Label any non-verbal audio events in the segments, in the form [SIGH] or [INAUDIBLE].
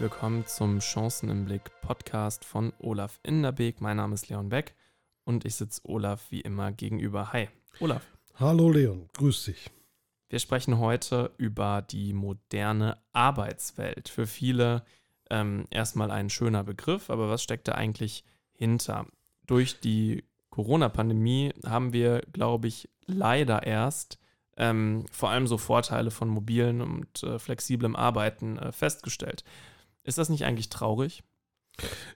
Willkommen zum Chancen im Blick Podcast von Olaf Inderbeek. Mein Name ist Leon Beck und ich sitze Olaf wie immer gegenüber. Hi, Olaf. Hallo Leon, grüß dich. Wir sprechen heute über die moderne Arbeitswelt. Für viele ähm, erstmal ein schöner Begriff, aber was steckt da eigentlich hinter? Durch die Corona-Pandemie haben wir, glaube ich, leider erst ähm, vor allem so Vorteile von mobilen und äh, flexiblem Arbeiten äh, festgestellt. Ist das nicht eigentlich traurig?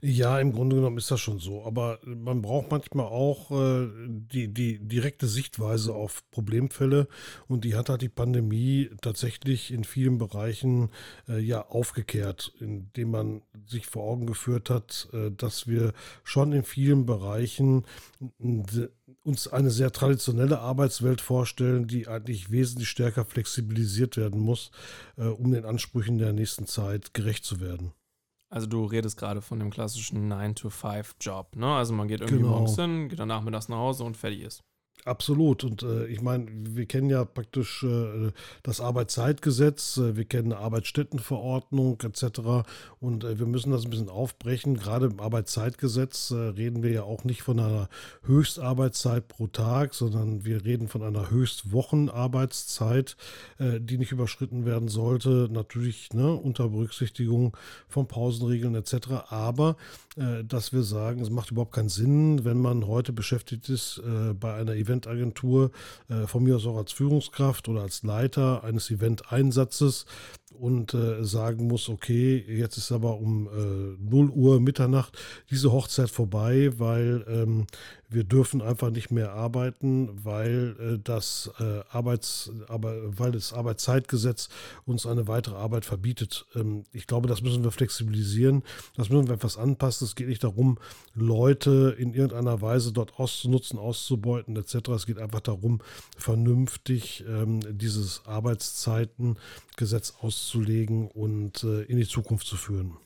Ja, im Grunde genommen ist das schon so. Aber man braucht manchmal auch äh, die, die direkte Sichtweise auf Problemfälle. Und die hat halt die Pandemie tatsächlich in vielen Bereichen äh, ja aufgekehrt, indem man sich vor Augen geführt hat, äh, dass wir schon in vielen Bereichen uns eine sehr traditionelle Arbeitswelt vorstellen, die eigentlich wesentlich stärker flexibilisiert werden muss, äh, um den Ansprüchen der nächsten Zeit gerecht zu werden. Also du redest gerade von dem klassischen 9-to-5-Job, ne? Also man geht irgendwie Genau. morgens hin, geht dann nachmittags nach Hause und fertig ist. Absolut. Und äh, ich meine, wir kennen ja praktisch äh, das Arbeitszeitgesetz, äh, wir kennen eine Arbeitsstättenverordnung etc. Und äh, wir müssen das ein bisschen aufbrechen. Gerade im Arbeitszeitgesetz äh, reden wir ja auch nicht von einer Höchstarbeitszeit pro Tag, sondern wir reden von einer Höchstwochenarbeitszeit, äh, die nicht überschritten werden sollte. Natürlich ne, unter Berücksichtigung von Pausenregeln etc. Aber dass wir sagen, es macht überhaupt keinen Sinn, wenn man heute beschäftigt ist bei einer Eventagentur, äh, von mir aus auch als Führungskraft oder als Leiter eines Eventeinsatzes und äh, sagen muss, okay, jetzt ist aber um äh, 0 Uhr Mitternacht diese Hochzeit vorbei, weil ähm, wir dürfen einfach nicht mehr arbeiten, weil äh, das äh, Arbeits, aber, weil das Arbeitszeitgesetz uns eine weitere Arbeit verbietet. Ähm, ich glaube, das müssen wir flexibilisieren, das müssen wir etwas anpassen. Es geht nicht darum, Leute in irgendeiner Weise dort auszunutzen, auszubeuten etc. Es geht einfach darum, vernünftig ähm, dieses Arbeitszeitengesetz auszulegen und äh, in die Zukunft zu führen.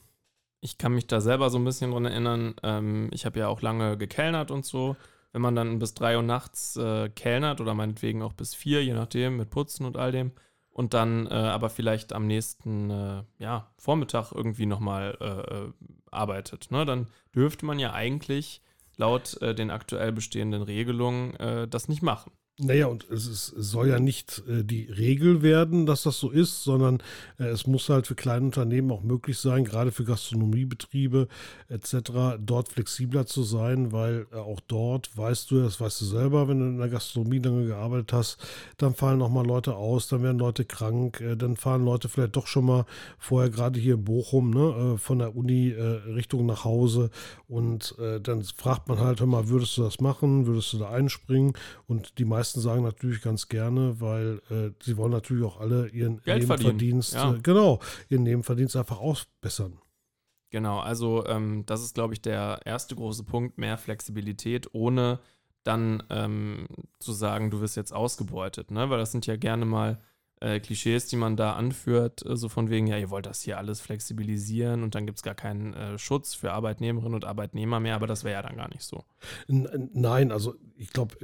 Ich kann mich da selber so ein bisschen dran erinnern. Ähm, ich habe ja auch lange gekellnert und so. Wenn man dann bis drei Uhr nachts äh, kellnert oder meinetwegen auch bis vier, je nachdem, mit Putzen und all dem. Und dann äh, aber vielleicht am nächsten äh, ja, Vormittag irgendwie nochmal äh, äh, arbeitet. Ne? Dann dürfte man ja eigentlich laut den aktuell bestehenden Regelungen das nicht machen. Naja, und es, ist, es soll ja nicht äh, die Regel werden, dass das so ist, sondern äh, es muss halt für kleine Unternehmen auch möglich sein, gerade für Gastronomiebetriebe etc., dort flexibler zu sein, weil äh, auch dort weißt du, das weißt du selber, wenn du in der Gastronomie lange gearbeitet hast, dann fallen auch mal Leute aus, dann werden Leute krank, äh, dann fahren Leute vielleicht doch schon mal vorher gerade hier in Bochum ne, äh, von der Uni äh, Richtung nach Hause und dann fragt man halt, hör mal, würdest du das machen, würdest du da einspringen und die meisten sagen natürlich ganz gerne, weil äh, sie wollen natürlich auch alle ihren Geld Nebenverdienst, ja. äh, genau, ihren Nebenverdienst einfach ausbessern. Genau, also ähm, das ist, glaube ich, der erste große Punkt, mehr Flexibilität, ohne dann ähm, zu sagen, du wirst jetzt ausgebeutet, ne? Weil das sind ja gerne mal äh, Klischees, die man da anführt, äh, so von wegen, ja, ihr wollt das hier alles flexibilisieren und dann gibt es gar keinen äh, Schutz für Arbeitnehmerinnen und Arbeitnehmer mehr, aber das wäre ja dann gar nicht so. Nein, also ich glaube,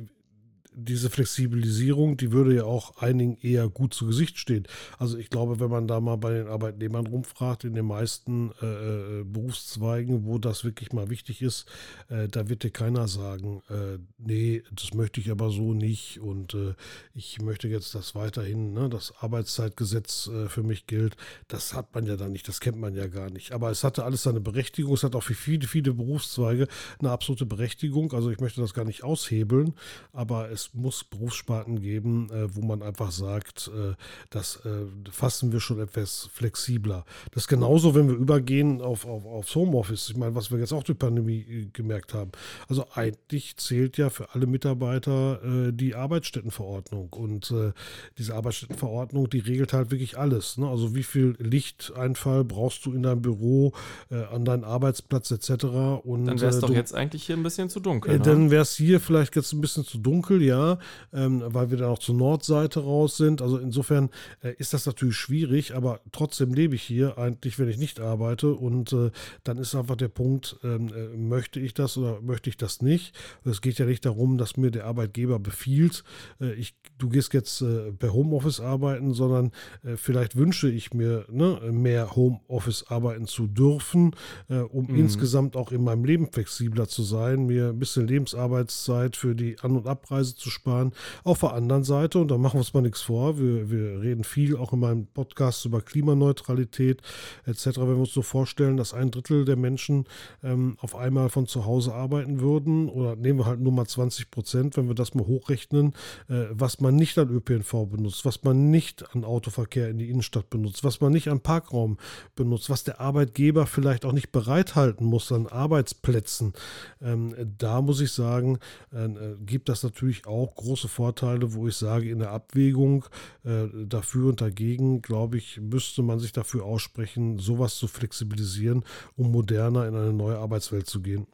diese Flexibilisierung, die würde ja auch einigen eher gut zu Gesicht stehen. Also ich glaube, wenn man da mal bei den Arbeitnehmern rumfragt, in den meisten äh, äh, Berufszweigen, wo das wirklich mal wichtig ist, äh, da wird dir keiner sagen, äh, nee, das möchte ich aber so nicht und äh, ich möchte jetzt, dass weiterhin ne, das Arbeitszeitgesetz äh, für mich gilt. Das hat man ja dann nicht, das kennt man ja gar nicht. Aber es hatte alles seine Berechtigung, es hat auch für viele, viele Berufszweige eine absolute Berechtigung. Also ich möchte das gar nicht aushebeln, aber es muss Berufssparten geben, äh, wo man einfach sagt, äh, das äh, fassen wir schon etwas flexibler. Das ist genauso, wenn wir übergehen auf, auf, aufs Homeoffice. Ich meine, was wir jetzt auch durch Pandemie äh, gemerkt haben. Also eigentlich zählt ja für alle Mitarbeiter äh, die Arbeitsstättenverordnung. Und diese Arbeitsstättenverordnung, die regelt halt wirklich alles. Ne? Also wie viel Lichteinfall brauchst du in deinem Büro, an deinem Arbeitsplatz etc. Und, Dann wäre es doch jetzt eigentlich hier ein bisschen zu dunkel. Ne? Dann wäre es hier vielleicht jetzt ein bisschen zu dunkel, ja. Näher, ähm, weil wir dann auch zur Nordseite raus sind. Also insofern äh, ist das natürlich schwierig, aber trotzdem lebe ich hier eigentlich, wenn ich nicht arbeite. Und äh, dann ist einfach der Punkt, ähm, äh, möchte ich das oder möchte ich das nicht? Es geht ja nicht darum, dass mir der Arbeitgeber befiehlt, äh, ich, du gehst jetzt äh, per Homeoffice arbeiten, sondern vielleicht wünsche ich mir ne, mehr Homeoffice arbeiten zu dürfen, um mhm. insgesamt auch in meinem Leben flexibler zu sein, mir ein bisschen Lebensarbeitszeit für die An- und Abreise zu sparen. Auf der anderen Seite, und da machen wir uns mal nichts vor, wir, wir reden viel auch in meinem Podcast über Klimaneutralität etc., wenn wir uns so vorstellen, dass ein Drittel der Menschen ähm, auf einmal von zu Hause arbeiten würden, oder nehmen wir halt nur mal 20 Prozent, wenn wir das mal hochrechnen, äh, was man nicht an ÖPNV benutzt, was man nicht an Autoverkehr in die Innenstadt benutzt, was man nicht an Parkraum benutzt, was der Arbeitgeber vielleicht auch nicht bereithalten muss an Arbeitsplätzen. Ähm, da muss ich sagen, äh, äh, gibt das natürlich auch große Vorteile, wo ich sage, in der Abwägung äh, dafür und dagegen, glaube ich, müsste man sich dafür aussprechen, sowas zu flexibilisieren, um moderner in eine neue Arbeitswelt zu gehen.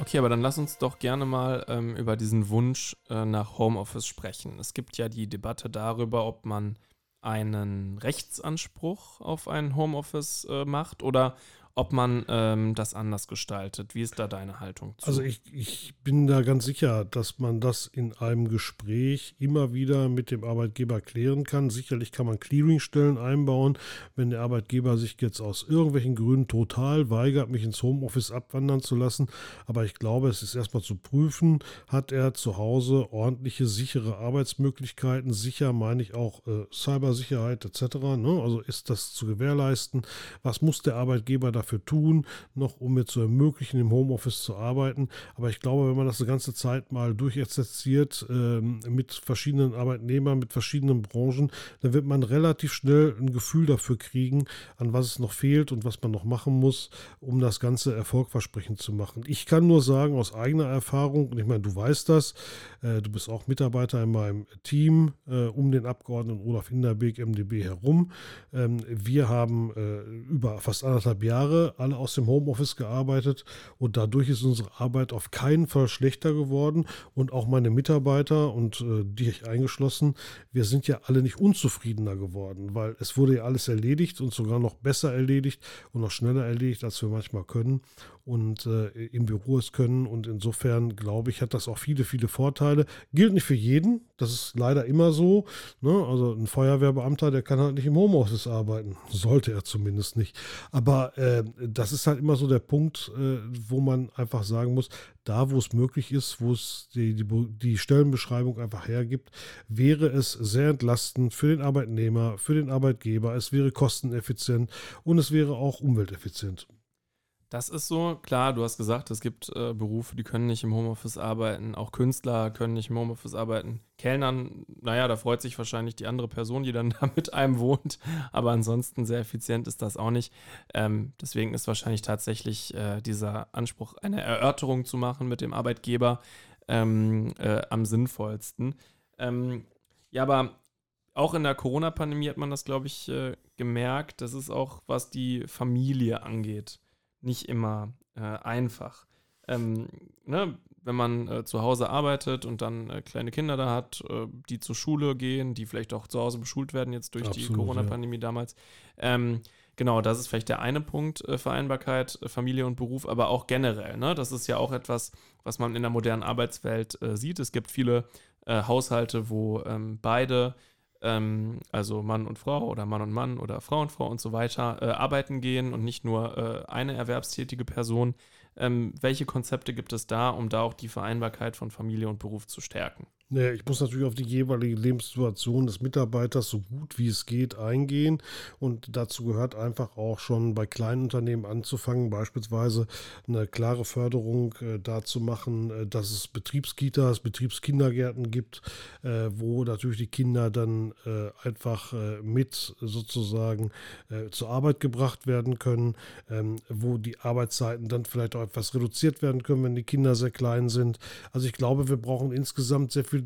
Okay, aber dann lass uns doch gerne mal ähm, über diesen Wunsch äh, nach Homeoffice sprechen. Es gibt ja die Debatte darüber, ob man einen Rechtsanspruch auf ein Homeoffice äh, macht oder ob man ähm, das anders gestaltet. Wie ist da deine Haltung zu? Also ich, ich bin da ganz sicher, dass man das in einem Gespräch immer wieder mit dem Arbeitgeber klären kann. Sicherlich kann man Clearingstellen einbauen, wenn der Arbeitgeber sich jetzt aus irgendwelchen Gründen total weigert, mich ins Homeoffice abwandern zu lassen. Aber ich glaube, es ist erstmal zu prüfen, hat er zu Hause ordentliche, sichere Arbeitsmöglichkeiten. Sicher meine ich auch äh, Cybersicherheit etc. Ne? Also ist das zu gewährleisten? Was muss der Arbeitgeber dafür dafür tun, noch um mir zu ermöglichen, im Homeoffice zu arbeiten. Aber ich glaube, wenn man das die ganze Zeit mal durchexerziert äh, mit verschiedenen Arbeitnehmern, mit verschiedenen Branchen, dann wird man relativ schnell ein Gefühl dafür kriegen, an was es noch fehlt und was man noch machen muss, um das Ganze erfolgversprechend zu machen. Ich kann nur sagen, aus eigener Erfahrung, und ich meine, du weißt das, äh, du bist auch Mitarbeiter in meinem Team äh, um den Abgeordneten Olaf Hinderbeek, MdB herum. Ähm, wir haben äh, über fast anderthalb Jahre Jahre alle aus dem Homeoffice gearbeitet und dadurch ist unsere Arbeit auf keinen Fall schlechter geworden und auch meine Mitarbeiter und äh, die ich eingeschlossen, wir sind ja alle nicht unzufriedener geworden, weil es wurde ja alles erledigt und sogar noch besser erledigt und noch schneller erledigt, als wir manchmal können und äh, im Büro es können. Und insofern glaube ich, hat das auch viele, viele Vorteile. Gilt nicht für jeden. Das ist leider immer so. Ne? Also ein Feuerwehrbeamter, der kann halt nicht im Homeoffice arbeiten. Sollte er zumindest nicht. Aber äh, das ist halt immer so der Punkt, äh, wo man einfach sagen muss, da wo es möglich ist, wo es die, die, die Stellenbeschreibung einfach hergibt, wäre es sehr entlastend für den Arbeitnehmer, für den Arbeitgeber. Es wäre kosteneffizient und es wäre auch umwelteffizient. Das ist so. Klar, du hast gesagt, es gibt äh, Berufe, die können nicht im Homeoffice arbeiten. Auch Künstler können nicht im Homeoffice arbeiten. Kellnern, naja, da freut sich wahrscheinlich die andere Person, die dann [LAUGHS] da mit einem wohnt. Aber ansonsten sehr effizient ist das auch nicht. Ähm, deswegen ist wahrscheinlich tatsächlich äh, dieser Anspruch, eine Erörterung zu machen mit dem Arbeitgeber ähm, äh, am sinnvollsten. Ähm, ja, aber auch in der Corona-Pandemie hat man das, glaube ich, äh, gemerkt. Das ist auch, was die Familie angeht nicht immer äh, einfach. Ähm, ne, wenn man äh, zu Hause arbeitet und dann äh, kleine Kinder da hat, äh, die zur Schule gehen, die vielleicht auch zu Hause beschult werden, jetzt durch Absolut, die Corona-Pandemie ja. damals. Ähm, genau, das ist vielleicht der eine Punkt, äh, Vereinbarkeit, äh, Familie und Beruf, aber auch generell. Ne? Das ist ja auch etwas, was man in der modernen Arbeitswelt sieht. Es gibt viele Haushalte, wo ähm, beide ähm, also Mann und Frau oder Mann und Mann oder Frau und Frau und so weiter, äh, arbeiten gehen und nicht nur äh, eine erwerbstätige Person. Ähm, welche Konzepte gibt es da, um da auch die Vereinbarkeit von Familie und Beruf zu stärken? Naja, ich muss natürlich auf die jeweilige Lebenssituation des Mitarbeiters so gut wie es geht eingehen. Und dazu gehört einfach auch schon bei kleinen Unternehmen anzufangen, beispielsweise eine klare Förderung äh, dazu machen, äh, dass es Betriebskitas, Betriebskindergärten gibt, äh, wo natürlich die Kinder dann äh, einfach äh, mit sozusagen äh, zur Arbeit gebracht werden können, ähm, wo die Arbeitszeiten dann vielleicht auch etwas reduziert werden können, wenn die Kinder sehr klein sind. Also ich glaube, wir brauchen insgesamt sehr viel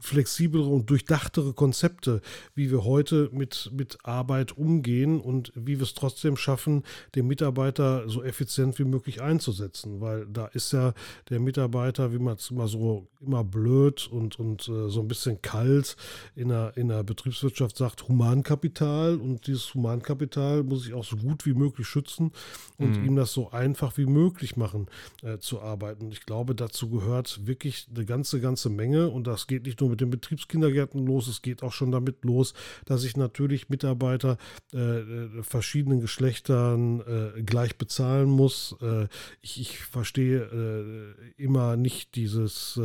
flexiblere und durchdachtere Konzepte, wie wir heute mit, mit Arbeit umgehen und wie wir es trotzdem schaffen, den Mitarbeiter so effizient wie möglich einzusetzen. Weil da ist ja der Mitarbeiter, wie man es immer so immer blöd und, und äh, so ein bisschen kalt in der, in der Betriebswirtschaft sagt, Humankapital. Und dieses Humankapital muss ich auch so gut wie möglich schützen und mhm. ihm das so einfach wie möglich machen äh, zu arbeiten. Und ich glaube, dazu gehört wirklich eine ganze, ganze Menge. Und das geht nicht nur mit den Betriebskindergärten los, es geht auch schon damit los, dass ich natürlich Mitarbeiter äh, äh verschiedenen Geschlechtern äh, gleich bezahlen muss. Äh, ich, ich, verstehe äh, immer nicht dieses,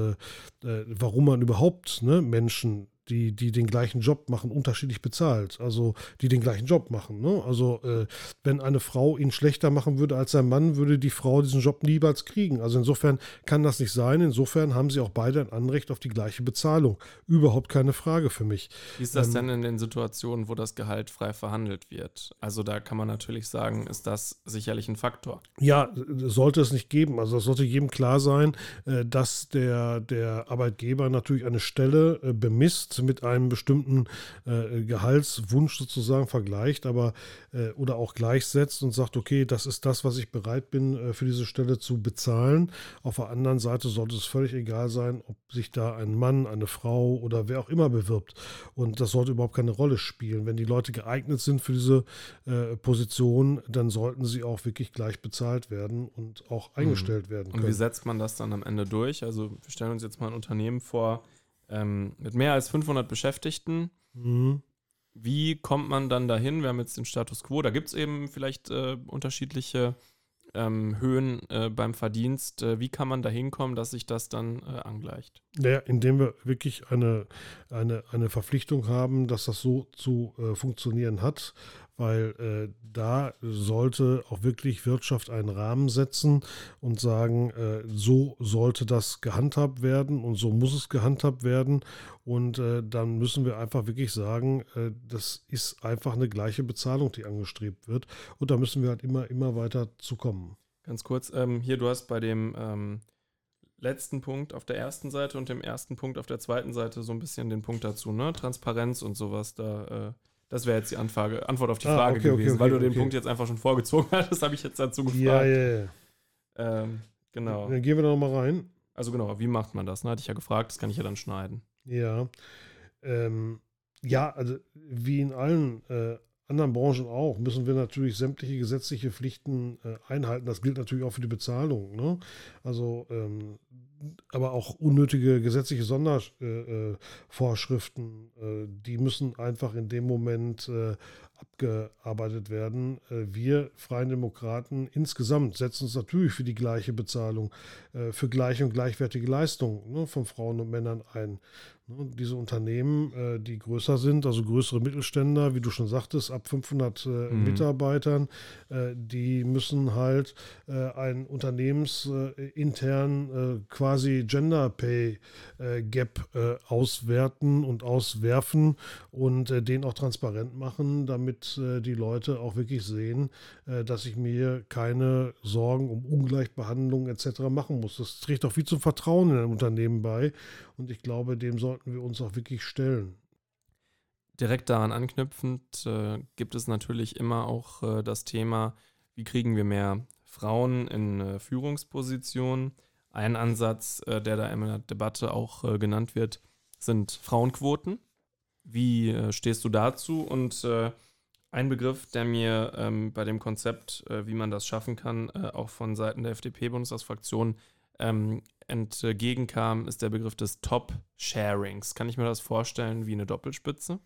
warum man überhaupt ne, Menschen die, die den gleichen Job machen, unterschiedlich bezahlt. Also die den gleichen Job machen. Ne? Also äh, wenn eine Frau ihn schlechter machen würde als sein Mann, würde die Frau diesen Job niemals kriegen. Also insofern kann das nicht sein. Insofern haben sie auch beide ein Anrecht auf die gleiche Bezahlung. Überhaupt keine Frage für mich. Wie ist das ähm, denn in den Situationen, wo das Gehalt frei verhandelt wird? Also da kann man natürlich sagen, ist das sicherlich ein Faktor. Ja, sollte es nicht geben. Also es sollte jedem klar sein, äh, dass der, der Arbeitgeber natürlich eine Stelle äh, bemisst, mit einem bestimmten äh, Gehaltswunsch sozusagen vergleicht, aber äh, oder auch gleichsetzt und sagt, okay, das ist das, was ich bereit bin, äh, für diese Stelle zu bezahlen. Auf der anderen Seite sollte es völlig egal sein, ob sich da ein Mann, eine Frau oder wer auch immer bewirbt. Und das sollte überhaupt keine Rolle spielen. Wenn die Leute geeignet sind für diese äh, Position, dann sollten sie auch wirklich gleich bezahlt werden und auch mhm. eingestellt werden können. Und wie setzt man das dann am Ende durch? Also wir stellen uns jetzt mal ein Unternehmen vor, ähm, mit mehr als 500 Beschäftigten. Mhm. Wie kommt man dann dahin? Wir haben jetzt den Status quo. Da gibt es eben vielleicht äh, unterschiedliche ähm, Höhen äh, beim Verdienst. Äh, wie kann man da hinkommen, dass sich das dann äh, angleicht? Naja, indem wir wirklich eine, eine, eine Verpflichtung haben, dass das so zu äh, funktionieren hat weil äh, da sollte auch wirklich Wirtschaft einen Rahmen setzen und sagen, äh, so sollte das gehandhabt werden und so muss es gehandhabt werden. Und äh, dann müssen wir einfach wirklich sagen, äh, das ist einfach eine gleiche Bezahlung, die angestrebt wird. Und da müssen wir halt immer, immer weiter zu kommen. Ganz kurz, ähm, hier, du hast bei dem ähm, letzten Punkt auf der ersten Seite und dem ersten Punkt auf der zweiten Seite so ein bisschen den Punkt dazu, ne? Transparenz und sowas, da äh, das wäre jetzt die Anfrage, Antwort auf die ah, Frage okay, gewesen, okay, okay, weil du den Punkt jetzt einfach schon vorgezogen [LAUGHS] hattest, habe ich jetzt dazu gefragt. Ja, ja, ja. Ähm, genau. Dann gehen wir da nochmal rein. Also genau, wie macht man das? Ne? Hatte ich ja gefragt, das kann ich ja dann schneiden. Ja. Ähm, ja, also wie in allen äh, anderen Branchen auch, müssen wir natürlich sämtliche gesetzliche Pflichten äh, einhalten. Das gilt natürlich auch für die Bezahlung. Ne? Also ähm, aber auch unnötige gesetzliche Sondervorschriften, äh, äh, die müssen einfach in dem Moment äh, abgearbeitet werden. wir Freien Demokraten insgesamt setzen uns natürlich für die gleiche Bezahlung, für gleiche und gleichwertige Leistungen ne, von Frauen und Männern ein. Ne, diese Unternehmen, äh, die größer sind, also größere Mittelständler, wie du schon sagtest, ab 500 äh, mhm. Mitarbeitern, äh, die müssen halt ein unternehmensintern quasi Gender Pay Gap auswerten und auswerfen und den auch transparent machen, damit die Leute auch wirklich sehen, dass ich mir keine Sorgen um Ungleichbehandlung etc. machen muss. Das trägt auch viel zum Vertrauen in ein Unternehmen bei und ich glaube, dem sollten wir uns auch wirklich stellen. Direkt daran anknüpfend äh, gibt es natürlich immer auch äh, das Thema, wie kriegen wir mehr Frauen in äh, Führungspositionen. Ein Ansatz, äh, der da in der Debatte auch äh, genannt wird, sind Frauenquoten. Wie äh, stehst du dazu? Und ein Begriff, der mir ähm, bei dem Konzept, wie man das schaffen kann, auch von Seiten der FDP-Bundestagsfraktion ähm, entgegenkam, ist der Begriff des Top-Sharings. Kann ich mir das vorstellen wie eine Doppelspitze?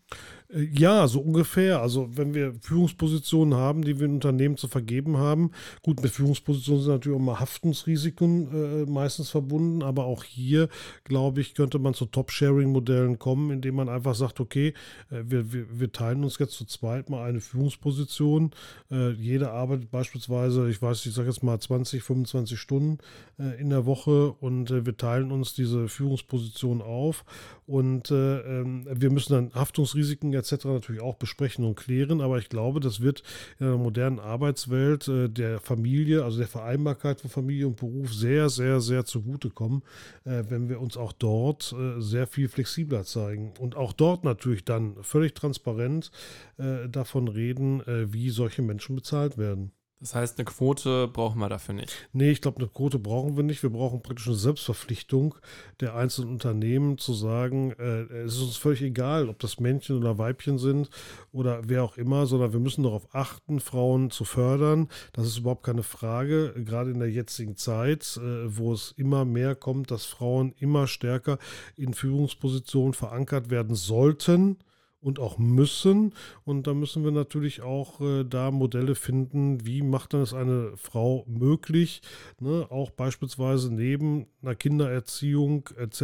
Äh, ja, so ungefähr. Also wenn wir Führungspositionen haben, die wir in Unternehmen zu vergeben haben, gut, mit Führungspositionen sind natürlich auch mal Haftungsrisiken äh, meistens verbunden, aber auch hier, glaube ich, könnte man zu Top-Sharing-Modellen kommen, indem man einfach sagt, okay, äh, wir, wir, wir, teilen uns jetzt zu zweit mal eine Führungsposition. Äh, jeder arbeitet beispielsweise, ich weiß, ich sage jetzt mal 20, 25 Stunden äh, in der Woche und und äh, wir teilen uns diese Führungsposition auf und äh, ähm, wir müssen dann Haftungsrisiken etc. natürlich auch besprechen und klären, aber ich glaube, das wird in einer modernen Arbeitswelt äh, der Familie, also der Vereinbarkeit von Familie und Beruf sehr, sehr, sehr zugutekommen, äh, wenn wir uns auch dort äh, sehr viel flexibler zeigen und auch dort natürlich dann völlig transparent äh, davon reden, wie solche Menschen bezahlt werden. Das heißt, eine Quote brauchen wir dafür nicht. Nee, ich glaube, eine Quote brauchen wir nicht. Wir brauchen praktisch eine Selbstverpflichtung der einzelnen Unternehmen zu sagen, äh, es ist uns völlig egal, ob das Männchen oder Weibchen sind oder wer auch immer, sondern wir müssen darauf achten, Frauen zu fördern. Das ist überhaupt keine Frage, gerade in der jetzigen Zeit, äh, wo es immer mehr kommt, dass Frauen immer stärker in Führungspositionen verankert werden sollten und auch müssen. Und da müssen wir natürlich auch äh, da Modelle finden, wie macht dann es eine Frau möglich, ne, auch beispielsweise neben einer Kindererziehung etc.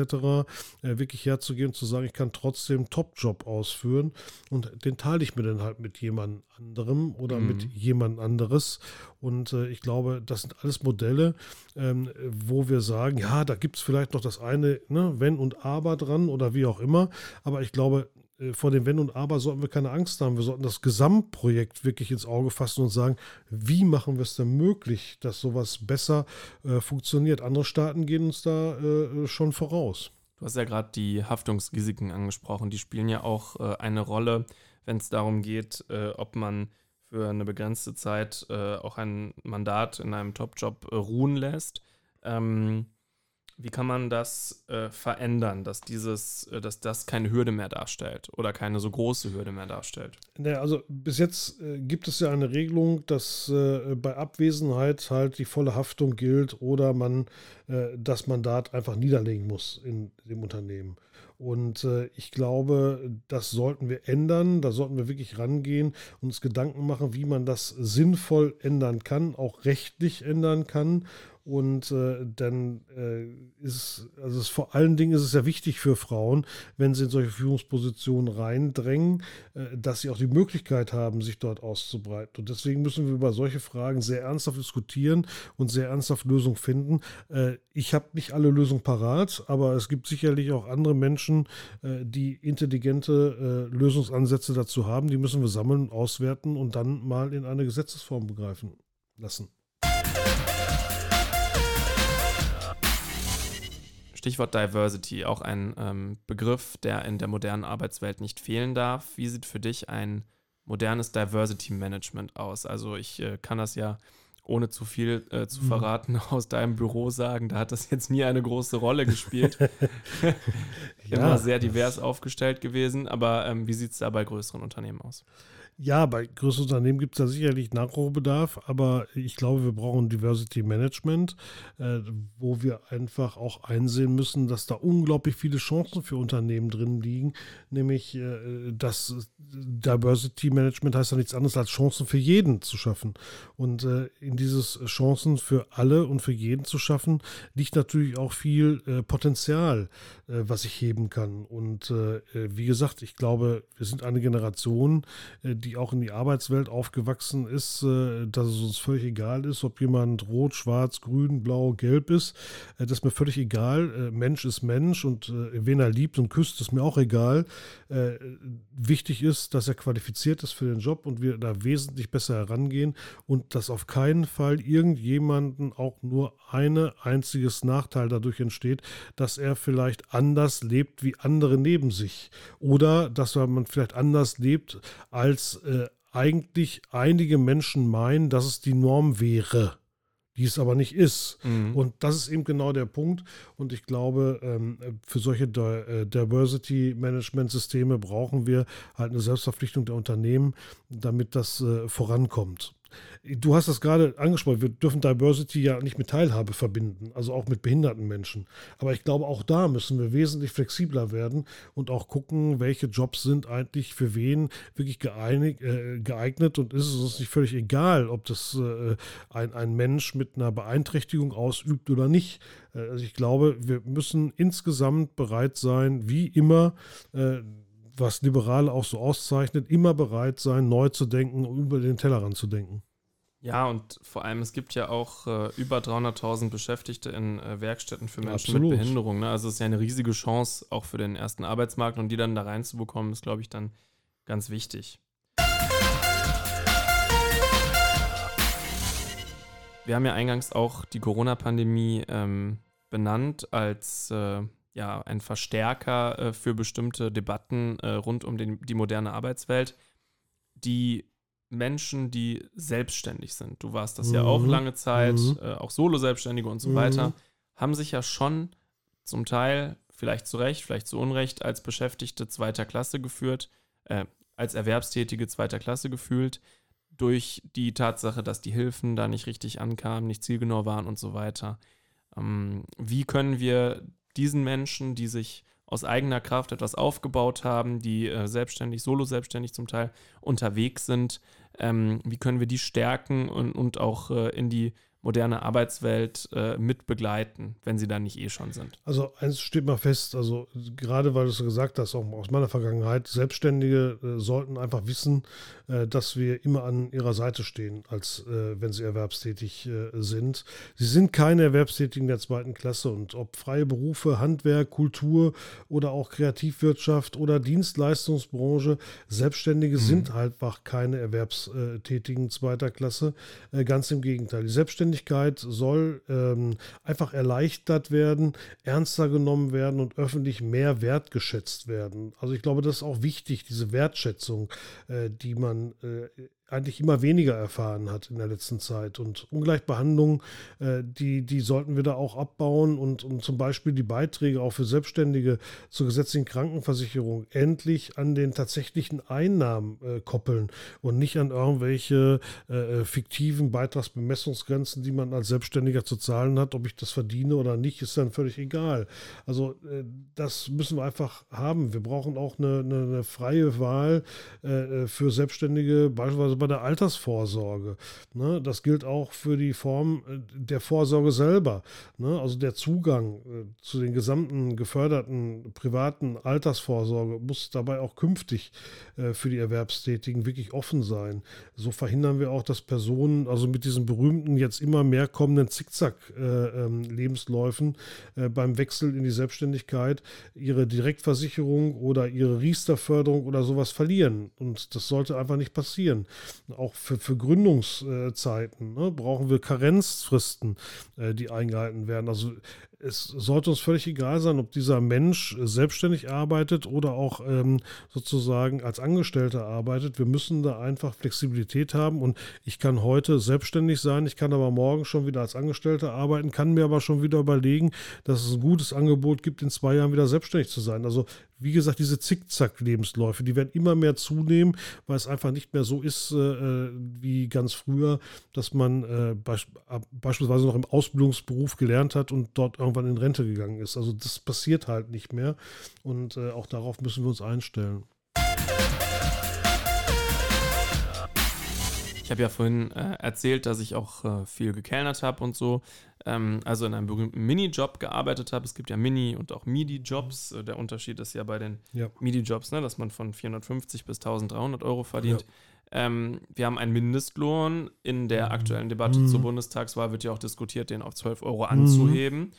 Äh, wirklich herzugehen und zu sagen, ich kann trotzdem einen Top-Job ausführen und den teile ich mir dann halt mit jemand anderem oder mhm. mit jemand anderes. Und äh, ich glaube, das sind alles Modelle, ähm, wo wir sagen, ja, da gibt es vielleicht noch das eine, ne, wenn und aber dran oder wie auch immer. Aber ich glaube, vor dem Wenn und Aber sollten wir keine Angst haben. Wir sollten das Gesamtprojekt wirklich ins Auge fassen und sagen, wie machen wir es denn möglich, dass sowas besser äh, funktioniert. Andere Staaten gehen uns da äh, schon voraus. Du hast ja gerade die Haftungsrisiken angesprochen. Die spielen ja auch äh, eine Rolle, wenn es darum geht, äh, ob man für eine begrenzte Zeit äh, auch ein Mandat in einem Top-Job ruhen lässt. Ähm, wie kann man das äh, verändern, dass dieses, äh, dass das keine Hürde mehr darstellt oder keine so große Hürde mehr darstellt? Naja, also bis jetzt äh, gibt es ja eine Regelung, dass äh, bei Abwesenheit halt die volle Haftung gilt oder man äh, das Mandat einfach niederlegen muss in dem Unternehmen. Und äh, ich glaube, das sollten wir ändern. Da sollten wir wirklich rangehen und uns Gedanken machen, wie man das sinnvoll ändern kann, auch rechtlich ändern kann und äh, dann äh, ist, also ist, vor allen Dingen ist es ja wichtig für Frauen, wenn sie in solche Führungspositionen reindrängen, äh, dass sie auch die Möglichkeit haben, sich dort auszubreiten. Und deswegen müssen wir über solche Fragen sehr ernsthaft diskutieren und sehr ernsthaft Lösungen finden. Äh, ich habe nicht alle Lösungen parat, aber es gibt sicherlich auch andere Menschen, äh, die intelligente äh, Lösungsansätze dazu haben. Die müssen wir sammeln, auswerten und dann mal in eine Gesetzesform begreifen lassen. Stichwort Diversity, auch ein ähm, Begriff, der in der modernen Arbeitswelt nicht fehlen darf. Wie sieht für dich ein modernes Diversity Management aus? Also ich äh, kann das ja ohne zu viel äh, zu mhm. verraten [LAUGHS] aus deinem Büro sagen, da hat das jetzt nie eine große Rolle gespielt. [LAUGHS] [LAUGHS] ja. Immer sehr divers aufgestellt gewesen, aber ähm, wie sieht es da bei größeren Unternehmen aus? Ja, bei größeren Unternehmen gibt es da sicherlich Nachholbedarf, aber ich glaube, wir brauchen Diversity Management, äh, wo wir einfach auch einsehen müssen, dass da unglaublich viele Chancen für Unternehmen drin liegen. Nämlich, äh, das Diversity Management heißt ja nichts anderes als Chancen für jeden zu schaffen. Und äh, in dieses Chancen für alle und für jeden zu schaffen, liegt natürlich auch viel äh, Potenzial, was ich heben kann. Und äh, wie gesagt, ich glaube, wir sind eine Generation, die auch in die Arbeitswelt aufgewachsen ist, äh, dass es uns völlig egal ist, ob jemand rot, schwarz, grün, blau, gelb ist. Äh, das ist mir völlig egal. Äh, Mensch ist Mensch und wen er liebt und küsst, ist mir auch egal. Wichtig ist, dass er qualifiziert ist für den Job und wir da wesentlich besser herangehen und dass auf keinen Fall irgendjemanden auch nur ein einziges Nachteil dadurch entsteht, dass er vielleicht anders lebt wie andere neben sich oder dass man vielleicht anders lebt als äh, eigentlich einige Menschen meinen, dass es die Norm wäre, die es aber nicht ist. Mhm. Und das ist eben genau der Punkt. Und ich glaube, ähm, für solche Di Diversity Management Systeme brauchen wir halt eine Selbstverpflichtung der Unternehmen, damit das äh, vorankommt. Du hast das gerade angesprochen, wir dürfen Diversity ja nicht mit Teilhabe verbinden, also auch mit behinderten Menschen. Aber ich glaube, auch da müssen wir wesentlich flexibler werden und auch gucken, welche Jobs sind eigentlich für wen wirklich geeignet, äh, geeignet und ist es uns nicht völlig egal, ob das äh, ein, ein Mensch mit einer Beeinträchtigung ausübt oder nicht. Äh, also ich glaube, wir müssen insgesamt bereit sein, wie immer, äh, was Liberale auch so auszeichnet, immer bereit sein, neu zu denken und über den Tellerrand zu denken. Ja, und vor allem, es gibt ja auch äh, über 300.000 Beschäftigte in äh, Werkstätten für Menschen Absolut. mit Behinderung. Ne? Also es ist ja eine riesige Chance auch für den ersten Arbeitsmarkt und die dann da reinzubekommen, ist, glaube ich, dann ganz wichtig. Wir haben ja eingangs auch die Corona-Pandemie ähm, benannt als äh, ja, ein Verstärker äh, für bestimmte Debatten äh, rund um den, die moderne Arbeitswelt. Die Menschen, die selbstständig sind, du warst das ja auch Mhm. lange Zeit, Mhm. äh, auch Solo-Selbstständige und so Mhm. weiter, haben sich ja schon zum Teil, vielleicht zu Recht, vielleicht zu Unrecht, als Beschäftigte zweiter Klasse geführt, äh, als Erwerbstätige zweiter Klasse gefühlt, durch die Tatsache, dass die Hilfen da nicht richtig ankamen, nicht zielgenau waren und so weiter. Ähm, wie können wir diesen Menschen, die sich aus eigener Kraft etwas aufgebaut haben, die äh, selbstständig, solo selbstständig zum Teil unterwegs sind, ähm, wie können wir die stärken und, und auch äh, in die moderne Arbeitswelt äh, mit begleiten, wenn sie da nicht eh schon sind? Also eins steht mal fest, also gerade weil du es gesagt hast, auch aus meiner Vergangenheit, Selbstständige äh, sollten einfach wissen, äh, dass wir immer an ihrer Seite stehen, als äh, wenn sie erwerbstätig äh, sind. Sie sind keine Erwerbstätigen der zweiten Klasse und ob freie Berufe, Handwerk, Kultur oder auch Kreativwirtschaft oder Dienstleistungsbranche, Selbstständige sind halt einfach keine Erwerbstätigen zweiter Klasse. Äh, ganz im Gegenteil. Die Selbstständigkeit soll ähm, einfach erleichtert werden, ernster genommen werden und öffentlich mehr wertgeschätzt werden. Also ich glaube, das ist auch wichtig, diese Wertschätzung, äh, die man äh, eigentlich immer weniger erfahren hat in der letzten Zeit. Und Ungleichbehandlung, äh, die, die sollten wir da auch abbauen und, und zum Beispiel die Beiträge auch für Selbstständige zur gesetzlichen Krankenversicherung endlich an den tatsächlichen Einnahmen äh, koppeln und nicht an irgendwelche äh, fiktiven Beitragsbemessungsgrenzen, die man als Selbstständiger zu zahlen hat. Ob ich das verdiene oder nicht, ist dann völlig egal. Also äh, das müssen wir einfach haben. Wir brauchen auch eine, eine, eine freie Wahl äh, für Selbstständige, beispielsweise bei der Altersvorsorge. Ne? Das gilt auch für die Form äh, der Vorsorge selber. Ne? Also der Zugang äh, zu den gesamten geförderten privaten Altersvorsorge muss dabei auch künftig äh, für die Erwerbstätigen wirklich offen sein. So verhindern wir auch, dass Personen, also mit diesen berühmten, jetzt immer mehr kommenden Zickzack-Lebensläufen äh, beim Wechsel in die Selbstständigkeit ihre Direktversicherung oder ihre Riester-Förderung oder sowas verlieren. Und das sollte einfach nicht passieren. Auch für, für Gründungszeiten ne, brauchen wir Karenzfristen, äh, die eingehalten werden. Also es sollte uns völlig egal sein, ob dieser Mensch selbstständig arbeitet oder auch ähm, sozusagen als Angestellter arbeitet. Wir müssen da einfach Flexibilität haben und ich kann heute selbstständig sein, ich kann aber morgen schon wieder als Angestellter arbeiten, kann mir aber schon wieder überlegen, dass es ein gutes Angebot gibt, in zwei Jahren wieder selbstständig zu sein. Also wie gesagt, diese Zickzack-Lebensläufe, die werden immer mehr zunehmen, weil es einfach nicht mehr so ist äh, wie ganz früher, dass man äh, beisp beispielsweise noch im Ausbildungsberuf gelernt hat und dort irgendwann in Rente gegangen ist. Also das passiert halt nicht mehr und äh, auch darauf müssen wir uns einstellen. Ich habe ja vorhin äh, erzählt, dass ich auch äh, viel gekellnert habe und so. Ähm, also in einem berühmten Minijob gearbeitet habe. Es gibt ja Mini- und auch Midi-Jobs. Äh, Der Unterschied ist ja bei den Ja. Midi-Jobs, ne, dass man von 450 bis 1300 Euro verdient. Ähm, wir haben einen Mindestlohn. In der aktuellen Debatte Mhm. zur Bundestagswahl wird ja auch diskutiert, den auf 12 Euro anzuheben.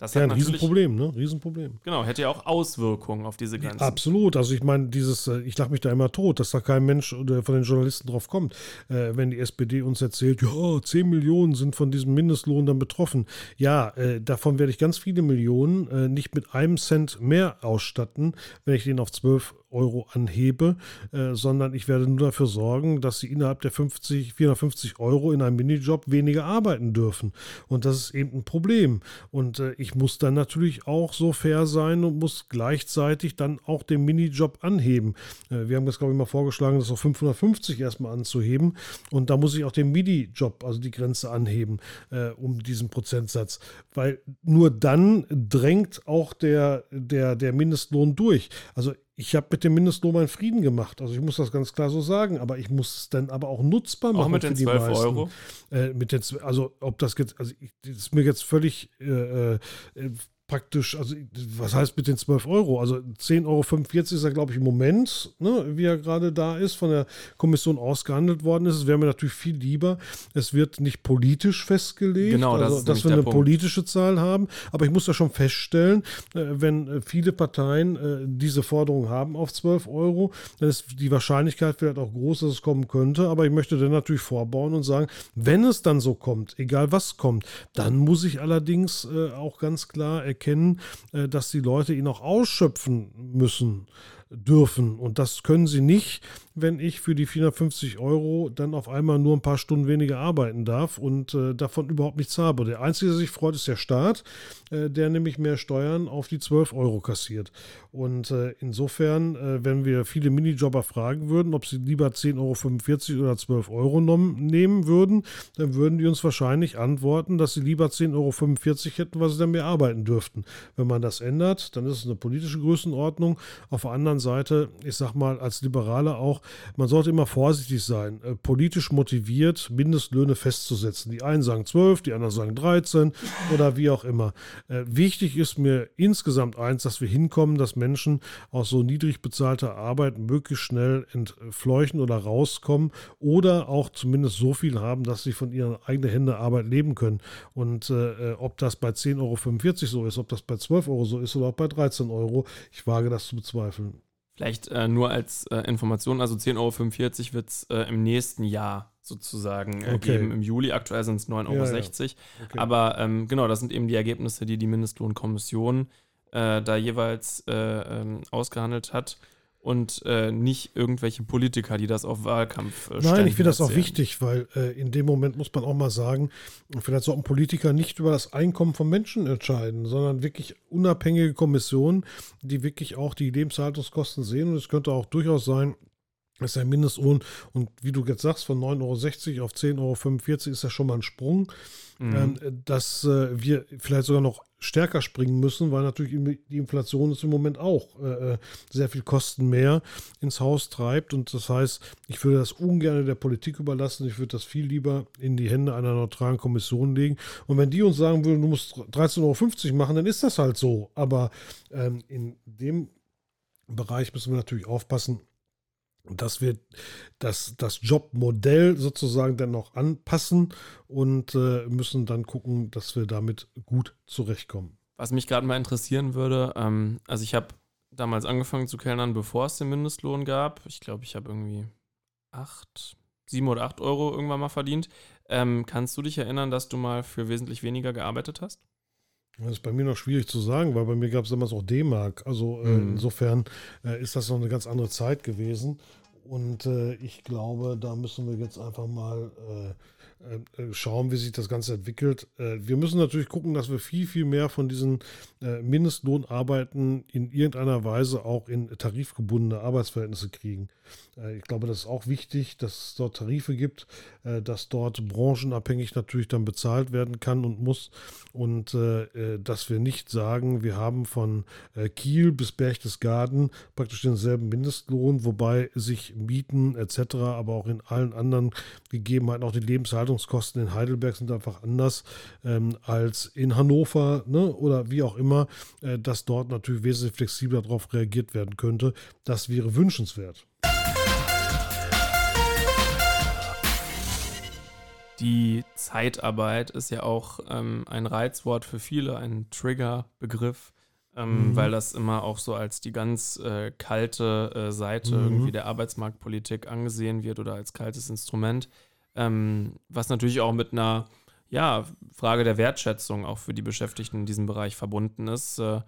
Das Ja, ein Riesenproblem, ne? Riesenproblem. genau, hätte ja auch Auswirkungen auf diese Grenzen. Absolut. Also ich meine, dieses, äh, ich lache mich da immer tot, dass da kein Mensch oder von den Journalisten drauf kommt, äh, wenn die SPD uns erzählt, ja, 10 Millionen sind von diesem Mindestlohn dann betroffen. Ja, äh, davon werde ich ganz viele Millionen äh, nicht mit einem Cent mehr ausstatten, wenn ich den auf 12 Euro anhebe, äh, sondern ich werde nur dafür sorgen, dass sie innerhalb der 50, 450 Euro in einem Minijob weniger arbeiten dürfen. Und das ist eben ein Problem. Und äh, ich muss dann natürlich auch so fair sein und muss gleichzeitig dann auch den Minijob anheben. Äh, wir haben das, glaube ich, mal vorgeschlagen, das auf 550 erstmal anzuheben. Und da muss ich auch den Minijob, also die Grenze anheben, um diesen Prozentsatz. Weil nur dann drängt auch der, der, der Mindestlohn durch. Also ich habe mit dem Mindestlohn meinen Frieden gemacht. Also ich muss das ganz klar so sagen, aber ich muss es dann aber auch nutzbar machen. auch mit den die 12 meisten. Euro. Äh, mit den, also ob das jetzt, also ich, das ist mir jetzt völlig äh, äh, praktisch, also was heißt mit den 12 Euro? Also 10,45 Euro ist ja, glaube ich, im Moment, ne, wie er gerade da ist, von der Kommission ausgehandelt worden ist. Es wäre mir natürlich viel lieber, es wird nicht politisch festgelegt, genau, das also, dass wir eine Punkt. politische Zahl haben. Aber ich muss ja schon feststellen, äh, wenn äh, viele Parteien äh, diese Forderung haben auf 12 Euro, dann ist die Wahrscheinlichkeit vielleicht auch groß, dass es kommen könnte. Aber ich möchte dann natürlich vorbauen und sagen, wenn es dann so kommt, egal was kommt, dann muss ich allerdings auch ganz klar erkennen, erkennen, äh, dass die Leute ihn auch ausschöpfen müssen dürfen. Und das können sie nicht, wenn ich für die 450 Euro dann auf einmal nur ein paar Stunden weniger arbeiten darf und äh, davon überhaupt nichts habe. Der Einzige, der sich freut, ist der Staat, äh, der nämlich mehr Steuern auf die 12 Euro kassiert. Und äh, insofern, äh, wenn wir viele Minijobber fragen würden, ob sie lieber 10,45 Euro oder 12 Euro nehmen würden, dann würden die uns wahrscheinlich antworten, dass sie lieber 10,45 Euro hätten, weil sie dann mehr arbeiten dürften. Wenn man das ändert, dann ist es eine politische Größenordnung. Auf der anderen Seite, ich sag mal, als Liberale auch, man sollte immer vorsichtig sein, äh, politisch motiviert Mindestlöhne festzusetzen. Die einen sagen 12, die anderen sagen 13 oder wie auch immer. Äh, wichtig ist mir insgesamt eins, dass wir hinkommen, dass Menschen aus so niedrig bezahlter Arbeit möglichst schnell entfleuchen oder rauskommen oder auch zumindest so viel haben, dass sie von ihren eigenen Händen Arbeit leben können. Und äh, ob das bei 10,45 Euro so ist, ob das bei 12 Euro so ist oder auch bei 13 Euro, ich wage das zu bezweifeln. Vielleicht äh, nur als äh, Information, also 10,45 Euro wird es äh, im nächsten Jahr sozusagen äh, okay. geben. Im Juli aktuell sind es 9,60 Euro. Ja, ja. Okay. Aber ähm, genau, das sind eben die Ergebnisse, die die Mindestlohnkommission äh, da jeweils äh, ähm, ausgehandelt hat und äh, nicht irgendwelche Politiker, die das auf Wahlkampf äh, Nein, ich finde das auch wichtig, weil äh, in dem Moment muss man auch mal sagen, vielleicht sollten Politiker nicht über das Einkommen von Menschen entscheiden, sondern wirklich unabhängige Kommissionen, die wirklich auch die Lebenshaltungskosten sehen. Und es könnte auch durchaus sein, dass der Mindestlohn und wie du jetzt sagst, von 9,60 Euro auf 10,45 Euro ist ja schon mal ein Sprung, mhm. ähm, dass äh, wir vielleicht sogar noch stärker springen müssen, weil natürlich die Inflation ist im Moment auch äh, äh, sehr viel Kosten mehr ins Haus treibt. Und das heißt, ich würde das ungern der Politik überlassen. Ich würde das viel lieber in die Hände einer neutralen Kommission legen. Und wenn die uns sagen würden, du musst 13,50 Euro machen, dann ist das halt so. Aber ähm, in dem Bereich müssen wir natürlich aufpassen, dass wir das, das Jobmodell sozusagen dann noch anpassen und äh, müssen dann gucken, dass wir damit gut zurechtkommen. Was mich gerade mal interessieren würde, ähm, also ich habe damals angefangen zu kellnern, bevor es den Mindestlohn gab. Ich glaube, ich habe irgendwie acht, sieben oder acht Euro irgendwann mal verdient. Ähm, kannst du dich erinnern, dass du mal für wesentlich weniger gearbeitet hast? Das ist bei mir noch schwierig zu sagen, weil bei mir gab es damals auch D-Mark. Also äh, mhm. insofern äh, ist das noch eine ganz andere Zeit gewesen. Und äh, ich glaube, da müssen wir jetzt einfach mal äh, äh, schauen, wie sich das Ganze entwickelt. Äh, wir müssen natürlich gucken, dass wir viel, viel mehr von diesen Mindestlohnarbeiten in irgendeiner Weise auch in tarifgebundene Arbeitsverhältnisse kriegen. Ich glaube, das ist auch wichtig, dass es dort Tarife gibt, dass dort branchenabhängig natürlich dann bezahlt werden kann und muss und dass wir nicht sagen, wir haben von Kiel bis Berchtesgaden praktisch denselben Mindestlohn, wobei sich Mieten etc., aber auch in allen anderen Gegebenheiten auch die Lebenshaltung Verwaltungskosten in Heidelberg sind einfach anders ähm, als in Hannover ne, oder wie auch immer, äh, dass dort natürlich wesentlich flexibler darauf reagiert werden könnte. Das wäre wünschenswert. Die Zeitarbeit ist ja auch ähm, ein Reizwort für viele, ein Triggerbegriff, ähm, mhm. weil das immer auch so als die ganz äh, kalte äh, Seite mhm. irgendwie der Arbeitsmarktpolitik angesehen wird oder als kaltes Instrument. Ähm, was natürlich auch mit einer ja, Frage der Wertschätzung auch für die Beschäftigten in diesem Bereich verbunden ist. Äh,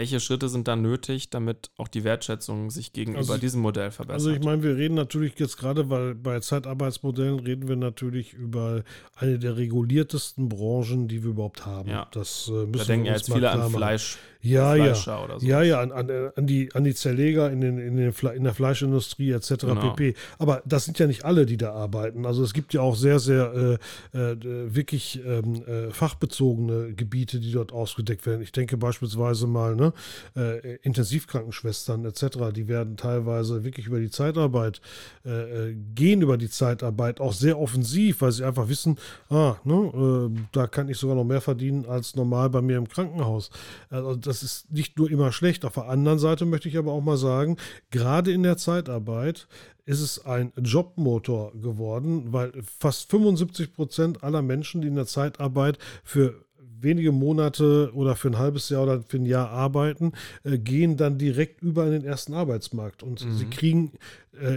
welche Schritte sind da nötig, damit auch die Wertschätzung sich gegenüber also, diesem Modell verbessert? Also ich meine, wir reden natürlich jetzt gerade, weil bei Zeitarbeitsmodellen reden wir natürlich über eine der reguliertesten Branchen, die wir überhaupt haben. Ja. Das äh, müssen da denken ja jetzt viele an Fleisch. Ja, ja. oder so. Ja, ja, an, an, an, die, an die Zerleger in, den, in, den in der Fleischindustrie etc. Genau. pp. Aber das sind ja nicht alle, die da arbeiten. Also es gibt ja auch sehr, sehr äh, äh, wirklich ähm, äh, fachbezogene Gebiete, die dort ausgedeckt werden. Ich denke beispielsweise mal ne, äh, Intensivkrankenschwestern etc. Die werden teilweise wirklich über die Zeitarbeit, äh, äh, gehen über die Zeitarbeit auch sehr offensiv, weil sie einfach wissen, ah, ne, da kann ich sogar noch mehr verdienen als normal bei mir im Krankenhaus. Also das ist nicht nur immer schlecht. Auf der anderen Seite möchte ich aber auch mal sagen, gerade in der Zeitarbeit ist es ein Jobmotor geworden, weil fast 75 Prozent aller Menschen, die in der Zeitarbeit für wenige Monate oder für ein halbes Jahr oder für ein Jahr arbeiten, äh, gehen dann direkt über in den ersten Arbeitsmarkt. Und mhm. sie kriegen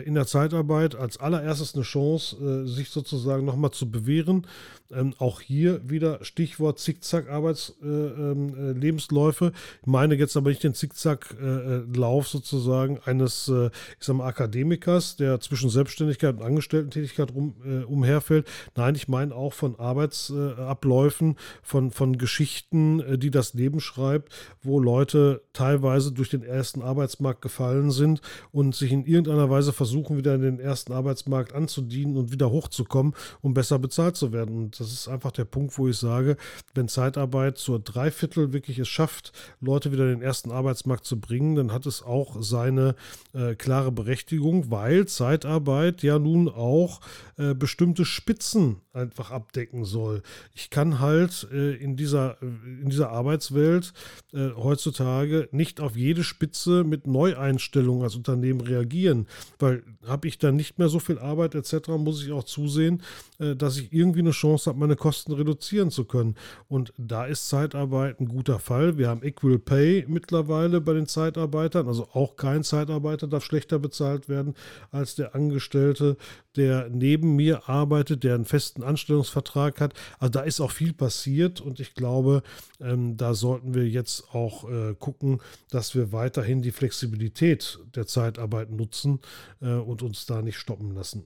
in der Zeitarbeit als allererstes eine Chance, äh, sich sozusagen nochmal zu bewähren. Ähm, auch hier wieder Stichwort Zickzack-Arbeitslebensläufe. Äh, ähm, ich meine jetzt aber nicht den Zickzack-Lauf sozusagen eines, ich sag mal, Akademikers, der zwischen Selbstständigkeit und Angestellten-Tätigkeit rum, umherfällt. Nein, ich meine auch von Arbeitsabläufen, von, von Geschichten, die das Leben schreibt, wo Leute teilweise durch den ersten Arbeitsmarkt gefallen sind und sich in irgendeiner Weise versuchen, wieder in den ersten Arbeitsmarkt anzudienen und wieder hochzukommen, um besser bezahlt zu werden. Und das ist einfach der Punkt, wo ich sage, wenn Zeitarbeit zur Dreiviertel wirklich es schafft, Leute wieder in den ersten Arbeitsmarkt zu bringen, dann hat es auch seine äh, klare Berechtigung, weil Zeitarbeit ja nun auch äh, bestimmte Spitzen einfach abdecken soll. Ich kann halt äh, in, dieser, in dieser Arbeitswelt äh, heutzutage nicht auf jede Spitze mit Neueinstellungen als Unternehmen reagieren, weil habe ich dann nicht mehr so viel Arbeit etc., muss ich auch zusehen, äh, dass ich irgendwie eine Chance habe, meine Kosten reduzieren zu können. Und da ist Zeitarbeit ein guter Fall. Wir haben Equal Pay mittlerweile bei den Zeitarbeitern, also auch kein Zeitarbeiter darf schlechter bezahlt werden als der Angestellte, der neben mir arbeitet, der einen festen Anstellungsvertrag hat. Also da ist auch viel passiert und ich glaube, ähm, da sollten wir jetzt auch äh, gucken, dass wir weiterhin die Flexibilität der Zeitarbeit nutzen äh, und uns da nicht stoppen lassen.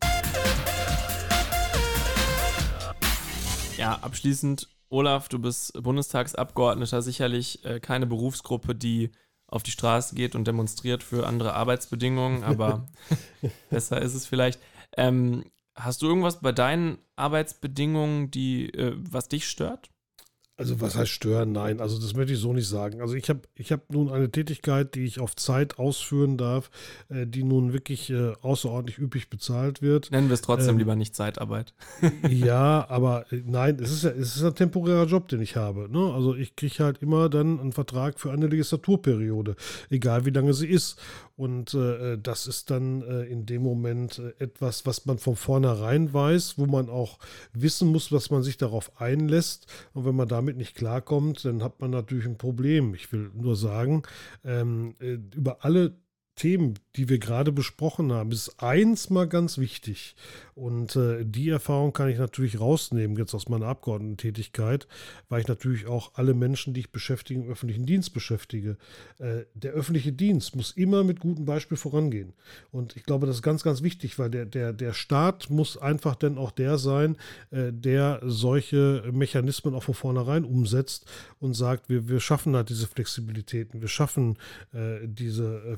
Ja, abschließend, Olaf, du bist Bundestagsabgeordneter, sicherlich äh, keine Berufsgruppe, die auf die Straße geht und demonstriert für andere Arbeitsbedingungen, aber [LAUGHS] besser ist es vielleicht. Ähm, hast du irgendwas bei deinen Arbeitsbedingungen, die, äh, was dich stört? Also was heißt stören? Nein, also das möchte ich so nicht sagen. Also ich habe ich hab nun eine Tätigkeit, die ich auf Zeit ausführen darf, äh, die nun wirklich äh, außerordentlich üppig bezahlt wird. Nennen wir es trotzdem ähm, lieber nicht Zeitarbeit. [LAUGHS] ja, aber äh, nein, es ist ja es ist ein temporärer Job, den ich habe. Ne? Also ich kriege halt immer dann einen Vertrag für eine Legislaturperiode, egal wie lange sie ist. Und äh, das ist dann äh, in dem Moment äh, etwas, was man von vornherein weiß, wo man auch wissen muss, was man sich darauf einlässt. Und wenn man damit nicht klarkommt, dann hat man natürlich ein Problem. Ich will nur sagen, ähm, äh, über alle Themen, die wir gerade besprochen haben, ist eins mal ganz wichtig. Und äh, die Erfahrung kann ich natürlich rausnehmen, jetzt aus meiner Abgeordnetentätigkeit, weil ich natürlich auch alle Menschen, die ich beschäftige, im öffentlichen Dienst beschäftige. Äh, der öffentliche Dienst muss immer mit gutem Beispiel vorangehen. Und ich glaube, das ist ganz, ganz wichtig, weil der, der, der Staat muss einfach dann auch der sein, äh, der solche Mechanismen auch von vornherein umsetzt und sagt, wir, wir schaffen halt diese Flexibilitäten, wir schaffen äh, diese äh,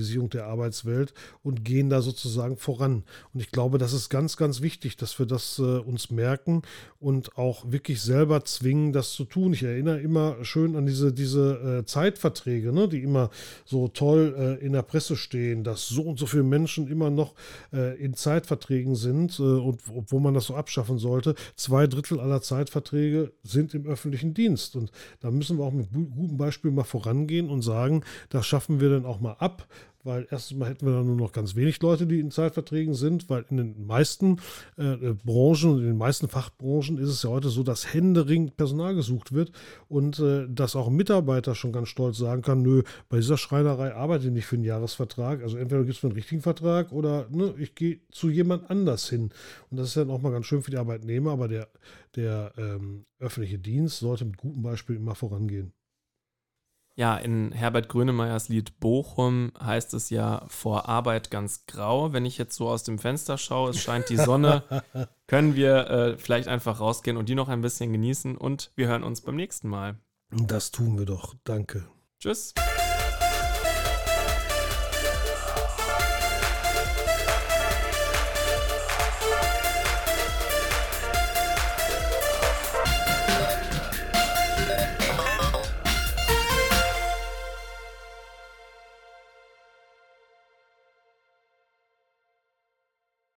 Flexibilisierung der Arbeitswelt und gehen da sozusagen voran. Und ich glaube, das ist ganz ganz, wichtig, dass wir das äh, uns merken und auch wirklich selber zwingen, das zu tun. Ich erinnere immer schön an diese, diese äh, Zeitverträge, ne, die immer so toll äh, in der Presse stehen, dass so und so viele Menschen immer noch äh, in Zeitverträgen sind äh, und obwohl man das so abschaffen sollte. Zwei Drittel aller Zeitverträge sind im öffentlichen Dienst. Und da müssen wir auch mit gutem Beispiel mal vorangehen und sagen, das schaffen wir dann auch mal ab weil erstens mal hätten wir dann nur noch ganz wenig Leute, die in Zeitverträgen sind, weil in den meisten äh, äh, Branchen und in den meisten Fachbranchen ist es ja heute so, dass händeringend Personal gesucht wird und äh, dass auch Mitarbeiter schon ganz stolz sagen kann, nö, bei dieser Schreinerei arbeite ich nicht für einen Jahresvertrag, also entweder gibt es einen richtigen Vertrag oder ne, ich gehe zu jemand anders hin und das ist dann auch mal ganz schön für die Arbeitnehmer, aber der, der ähm, öffentliche Dienst sollte mit gutem Beispiel immer vorangehen. Ja, in Herbert Grönemeyers Lied Bochum heißt es ja vor Arbeit ganz grau. Wenn ich jetzt so aus dem Fenster schaue, es scheint die Sonne, [LAUGHS] können wir äh, vielleicht einfach rausgehen und die noch ein bisschen genießen und wir hören uns beim nächsten Mal. Das tun wir doch. Danke. Tschüss.